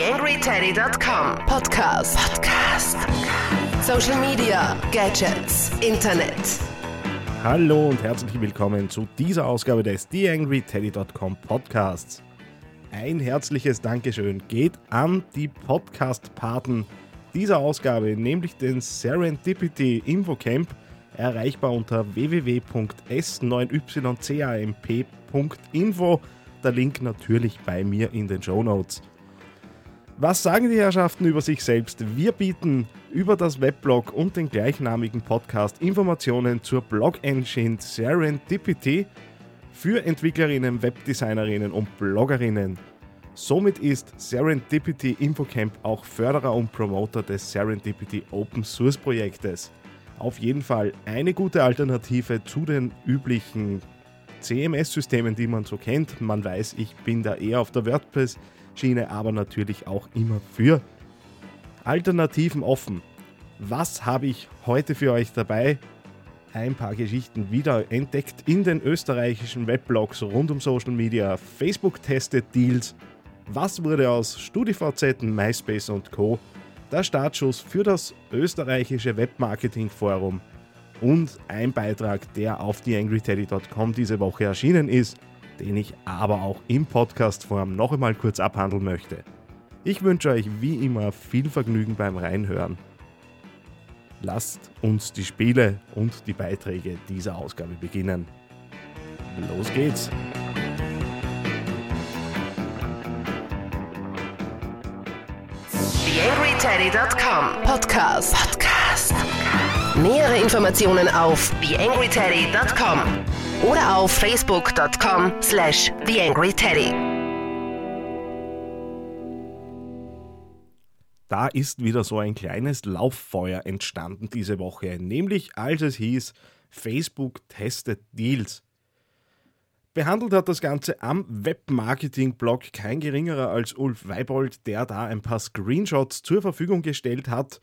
TheAngryTeddy.com Podcast. Podcast. Social Media, Gadgets, Internet. Hallo und herzlich willkommen zu dieser Ausgabe des TheAngryTeddy.com Podcasts. Ein herzliches Dankeschön geht an die Podcast-Paten dieser Ausgabe, nämlich den Serendipity Infocamp, erreichbar unter www.s9ycamp.info. Der Link natürlich bei mir in den Show Notes. Was sagen die Herrschaften über sich selbst? Wir bieten über das Weblog und den gleichnamigen Podcast Informationen zur Blog-Engine Serendipity für Entwicklerinnen, Webdesignerinnen und Bloggerinnen. Somit ist Serendipity Infocamp auch Förderer und Promoter des Serendipity Open Source Projektes. Auf jeden Fall eine gute Alternative zu den üblichen CMS-Systemen, die man so kennt. Man weiß, ich bin da eher auf der WordPress-Schiene, aber natürlich auch immer für Alternativen offen. Was habe ich heute für euch dabei? Ein paar Geschichten wieder entdeckt in den österreichischen Weblogs rund um Social Media, Facebook testet Deals, was wurde aus StudiVZ, MySpace und Co. Der Startschuss für das österreichische Webmarketing-Forum und ein Beitrag, der auf theangryteddy.com diese Woche erschienen ist, den ich aber auch im Podcast-Form noch einmal kurz abhandeln möchte. Ich wünsche euch wie immer viel Vergnügen beim Reinhören. Lasst uns die Spiele und die Beiträge dieser Ausgabe beginnen. Los geht's! TheAngryTeddy.com Podcast. Podcast. Nähere Informationen auf TheAngryTeddy.com oder auf Facebook.com slash TheAngryTeddy. Da ist wieder so ein kleines Lauffeuer entstanden diese Woche, nämlich als es hieß, Facebook testet Deals. Behandelt hat das Ganze am Webmarketing-Blog kein geringerer als Ulf Weibold, der da ein paar Screenshots zur Verfügung gestellt hat.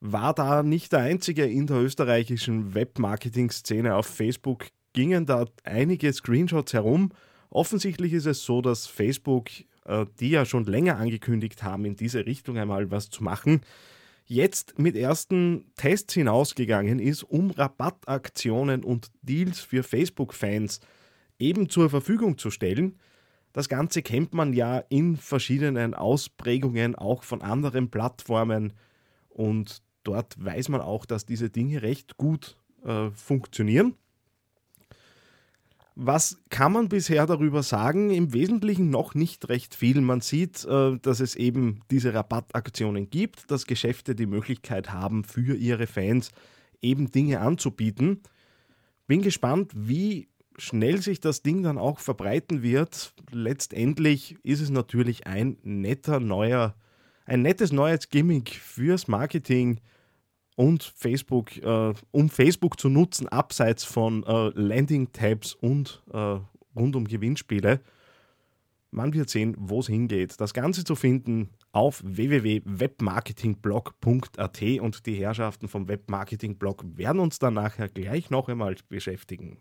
War da nicht der einzige in der österreichischen Webmarketing-Szene auf Facebook, gingen da einige Screenshots herum. Offensichtlich ist es so, dass Facebook, äh, die ja schon länger angekündigt haben, in diese Richtung einmal was zu machen, jetzt mit ersten Tests hinausgegangen ist, um Rabattaktionen und Deals für Facebook-Fans eben zur Verfügung zu stellen. Das Ganze kennt man ja in verschiedenen Ausprägungen auch von anderen Plattformen und dort weiß man auch, dass diese Dinge recht gut äh, funktionieren. Was kann man bisher darüber sagen? Im Wesentlichen noch nicht recht viel. Man sieht, äh, dass es eben diese Rabattaktionen gibt, dass Geschäfte die Möglichkeit haben, für ihre Fans eben Dinge anzubieten. Bin gespannt, wie schnell sich das Ding dann auch verbreiten wird, letztendlich ist es natürlich ein netter neuer, ein nettes neues Gimmick fürs Marketing und Facebook, äh, um Facebook zu nutzen, abseits von äh, Landing-Tabs und äh, rund um Gewinnspiele. Man wird sehen, wo es hingeht. Das Ganze zu finden auf www.webmarketingblog.at und die Herrschaften vom Webmarketingblog werden uns dann nachher gleich noch einmal beschäftigen.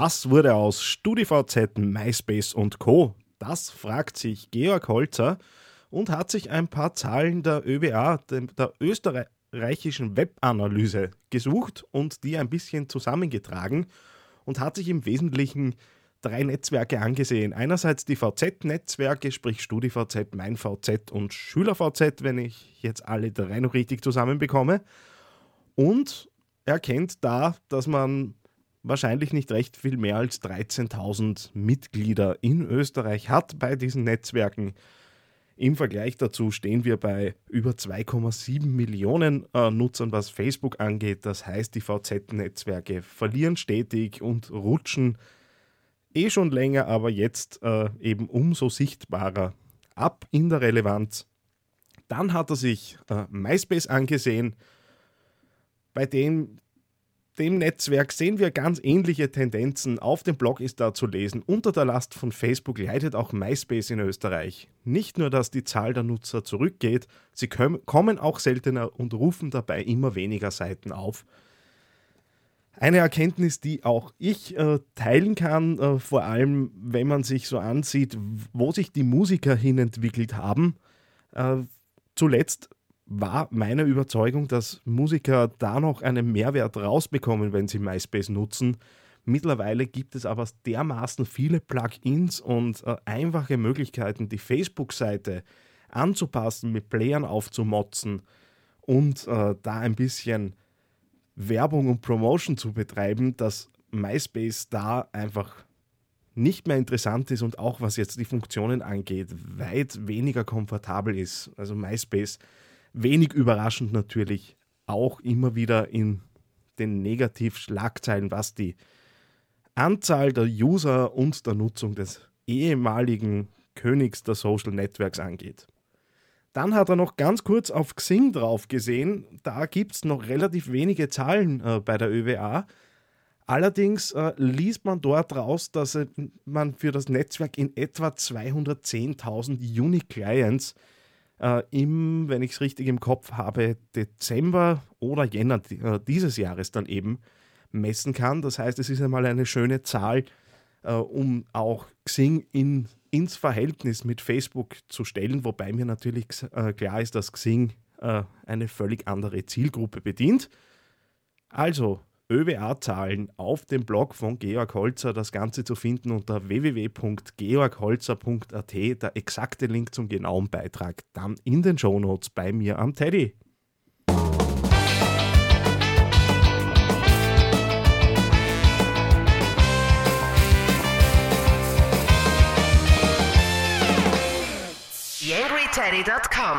Was wurde aus StudiVZ, MySpace und Co? Das fragt sich Georg Holzer und hat sich ein paar Zahlen der ÖBA, der österreichischen Webanalyse, gesucht und die ein bisschen zusammengetragen und hat sich im Wesentlichen drei Netzwerke angesehen. Einerseits die VZ-Netzwerke, sprich StudiVZ, MeinVZ und SchülerVZ, wenn ich jetzt alle drei noch richtig zusammenbekomme. Und erkennt da, dass man wahrscheinlich nicht recht viel mehr als 13.000 Mitglieder in Österreich hat bei diesen Netzwerken. Im Vergleich dazu stehen wir bei über 2,7 Millionen äh, Nutzern, was Facebook angeht. Das heißt, die VZ-Netzwerke verlieren stetig und rutschen eh schon länger, aber jetzt äh, eben umso sichtbarer ab in der Relevanz. Dann hat er sich äh, MySpace angesehen, bei dem dem Netzwerk sehen wir ganz ähnliche Tendenzen. Auf dem Blog ist da zu lesen, unter der Last von Facebook leidet auch MySpace in Österreich. Nicht nur, dass die Zahl der Nutzer zurückgeht, sie kommen auch seltener und rufen dabei immer weniger Seiten auf. Eine Erkenntnis, die auch ich äh, teilen kann, äh, vor allem wenn man sich so ansieht, wo sich die Musiker hin entwickelt haben. Äh, zuletzt war meine Überzeugung, dass Musiker da noch einen Mehrwert rausbekommen, wenn sie MySpace nutzen. Mittlerweile gibt es aber dermaßen viele Plugins und äh, einfache Möglichkeiten, die Facebook-Seite anzupassen, mit Playern aufzumotzen und äh, da ein bisschen Werbung und Promotion zu betreiben, dass MySpace da einfach nicht mehr interessant ist und auch was jetzt die Funktionen angeht, weit weniger komfortabel ist. Also MySpace wenig überraschend natürlich auch immer wieder in den Negativschlagzeilen, was die Anzahl der User und der Nutzung des ehemaligen Königs der Social Networks angeht. Dann hat er noch ganz kurz auf Xing drauf gesehen. Da gibt es noch relativ wenige Zahlen äh, bei der ÖWA. Allerdings äh, liest man dort raus, dass äh, man für das Netzwerk in etwa 210.000 Unique Clients äh, im, wenn ich es richtig im Kopf habe, Dezember oder Jänner äh, dieses Jahres dann eben messen kann. Das heißt, es ist einmal eine schöne Zahl, äh, um auch Xing in, ins Verhältnis mit Facebook zu stellen, wobei mir natürlich äh, klar ist, dass Xing äh, eine völlig andere Zielgruppe bedient. Also, ÖWA-Zahlen auf dem Blog von Georg Holzer. Das Ganze zu finden unter www.georgholzer.at. Der exakte Link zum genauen Beitrag dann in den Shownotes bei mir am Teddy.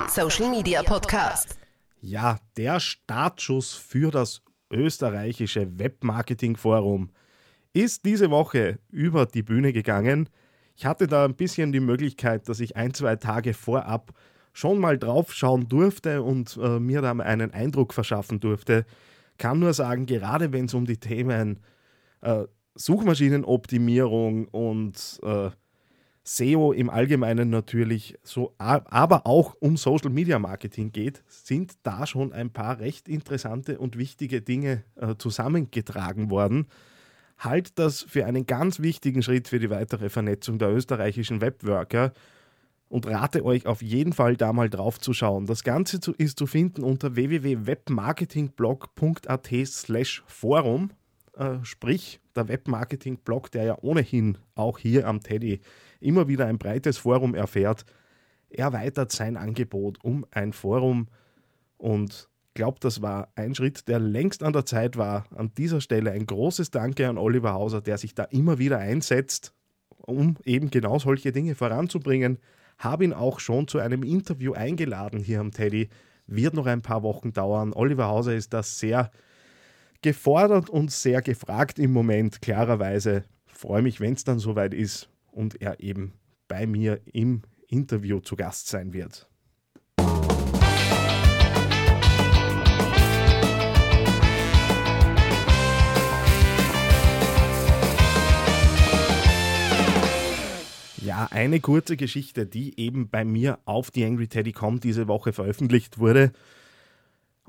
Social Media Podcast. Ja, der Startschuss für das österreichische Webmarketing-Forum ist diese Woche über die Bühne gegangen. Ich hatte da ein bisschen die Möglichkeit, dass ich ein, zwei Tage vorab schon mal drauf schauen durfte und äh, mir da einen Eindruck verschaffen durfte. Kann nur sagen, gerade wenn es um die Themen äh, Suchmaschinenoptimierung und äh, SEO im Allgemeinen natürlich so, aber auch um Social Media Marketing geht, sind da schon ein paar recht interessante und wichtige Dinge äh, zusammengetragen worden. Halt das für einen ganz wichtigen Schritt für die weitere Vernetzung der österreichischen Webworker und rate euch auf jeden Fall da mal drauf zu schauen. Das Ganze ist zu finden unter www.webmarketingblog.at slash forum, äh, sprich der Webmarketing-Blog, der ja ohnehin auch hier am Teddy immer wieder ein breites Forum erfährt, erweitert sein Angebot um ein Forum und glaube, das war ein Schritt, der längst an der Zeit war. An dieser Stelle ein großes Danke an Oliver Hauser, der sich da immer wieder einsetzt, um eben genau solche Dinge voranzubringen. Habe ihn auch schon zu einem Interview eingeladen hier am Teddy. Wird noch ein paar Wochen dauern. Oliver Hauser ist da sehr gefordert und sehr gefragt im Moment, klarerweise. Freue mich, wenn es dann soweit ist und er eben bei mir im Interview zu Gast sein wird. Ja, eine kurze Geschichte, die eben bei mir auf TheAngryTeddy.com diese Woche veröffentlicht wurde.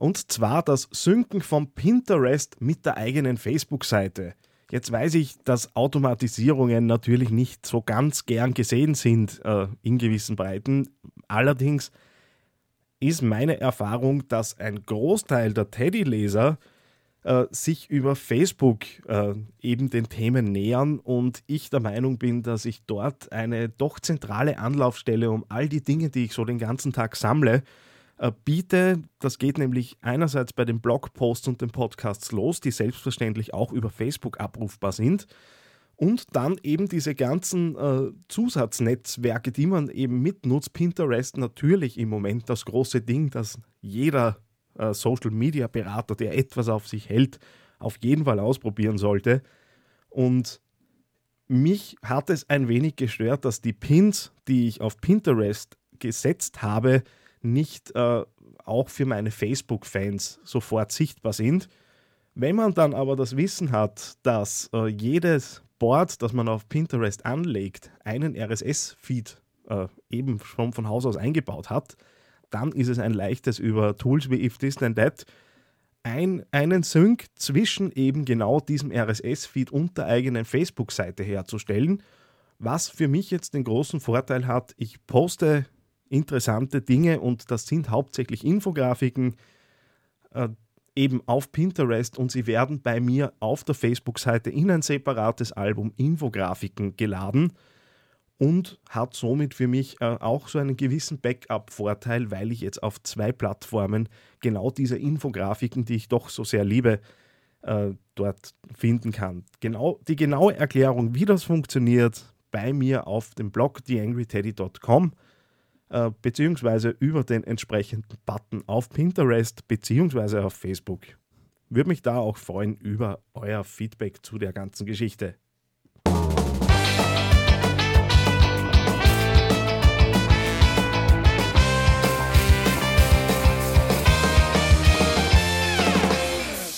Und zwar das Synken von Pinterest mit der eigenen Facebook-Seite. Jetzt weiß ich, dass Automatisierungen natürlich nicht so ganz gern gesehen sind äh, in gewissen Breiten. Allerdings ist meine Erfahrung, dass ein Großteil der Teddy-Leser äh, sich über Facebook äh, eben den Themen nähern und ich der Meinung bin, dass ich dort eine doch zentrale Anlaufstelle um all die Dinge, die ich so den ganzen Tag sammle, äh, biete. Das geht nämlich einerseits bei den Blogposts und den Podcasts los, die selbstverständlich auch über Facebook abrufbar sind. Und dann eben diese ganzen äh, Zusatznetzwerke, die man eben mitnutzt. Pinterest natürlich im Moment das große Ding, das jeder äh, Social Media Berater, der etwas auf sich hält, auf jeden Fall ausprobieren sollte. Und mich hat es ein wenig gestört, dass die Pins, die ich auf Pinterest gesetzt habe, nicht äh, auch für meine Facebook-Fans sofort sichtbar sind. Wenn man dann aber das Wissen hat, dass äh, jedes Board, das man auf Pinterest anlegt, einen RSS-Feed äh, eben schon von Haus aus eingebaut hat, dann ist es ein leichtes über Tools wie If This Then That ein, einen Sync zwischen eben genau diesem RSS-Feed und der eigenen Facebook-Seite herzustellen, was für mich jetzt den großen Vorteil hat, ich poste interessante Dinge und das sind hauptsächlich Infografiken, äh, eben auf Pinterest und sie werden bei mir auf der Facebook-Seite in ein separates Album Infografiken geladen und hat somit für mich äh, auch so einen gewissen Backup-Vorteil, weil ich jetzt auf zwei Plattformen genau diese Infografiken, die ich doch so sehr liebe, äh, dort finden kann. Genau, die genaue Erklärung, wie das funktioniert, bei mir auf dem Blog theangryteddy.com äh, beziehungsweise über den entsprechenden Button auf Pinterest beziehungsweise auf Facebook. Würde mich da auch freuen über euer Feedback zu der ganzen Geschichte.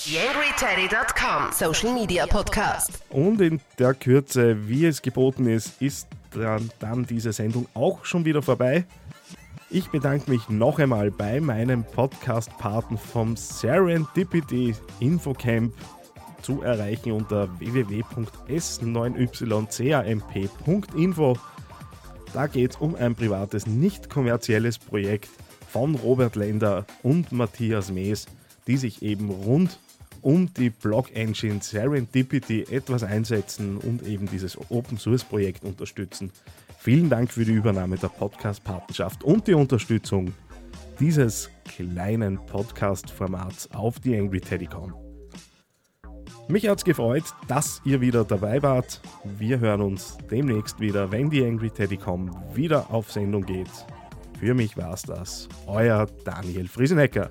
TheAngryTeddy.com Social Media Podcast. Und in der Kürze, wie es geboten ist, ist dann, dann diese Sendung auch schon wieder vorbei. Ich bedanke mich noch einmal bei meinem Podcast-Paten vom Serendipity Infocamp zu erreichen unter www.s9ycamp.info. Da geht es um ein privates, nicht kommerzielles Projekt von Robert Lender und Matthias Mees, die sich eben rund um die Block-Engine Serendipity etwas einsetzen und eben dieses Open-Source-Projekt unterstützen. Vielen Dank für die Übernahme der Podcast-Patenschaft und die Unterstützung dieses kleinen Podcast-Formats auf die Angry TeddyCon. Mich hat es gefreut, dass ihr wieder dabei wart. Wir hören uns demnächst wieder, wenn die Angry TeddyCon wieder auf Sendung geht. Für mich war es das. Euer Daniel Friesenecker.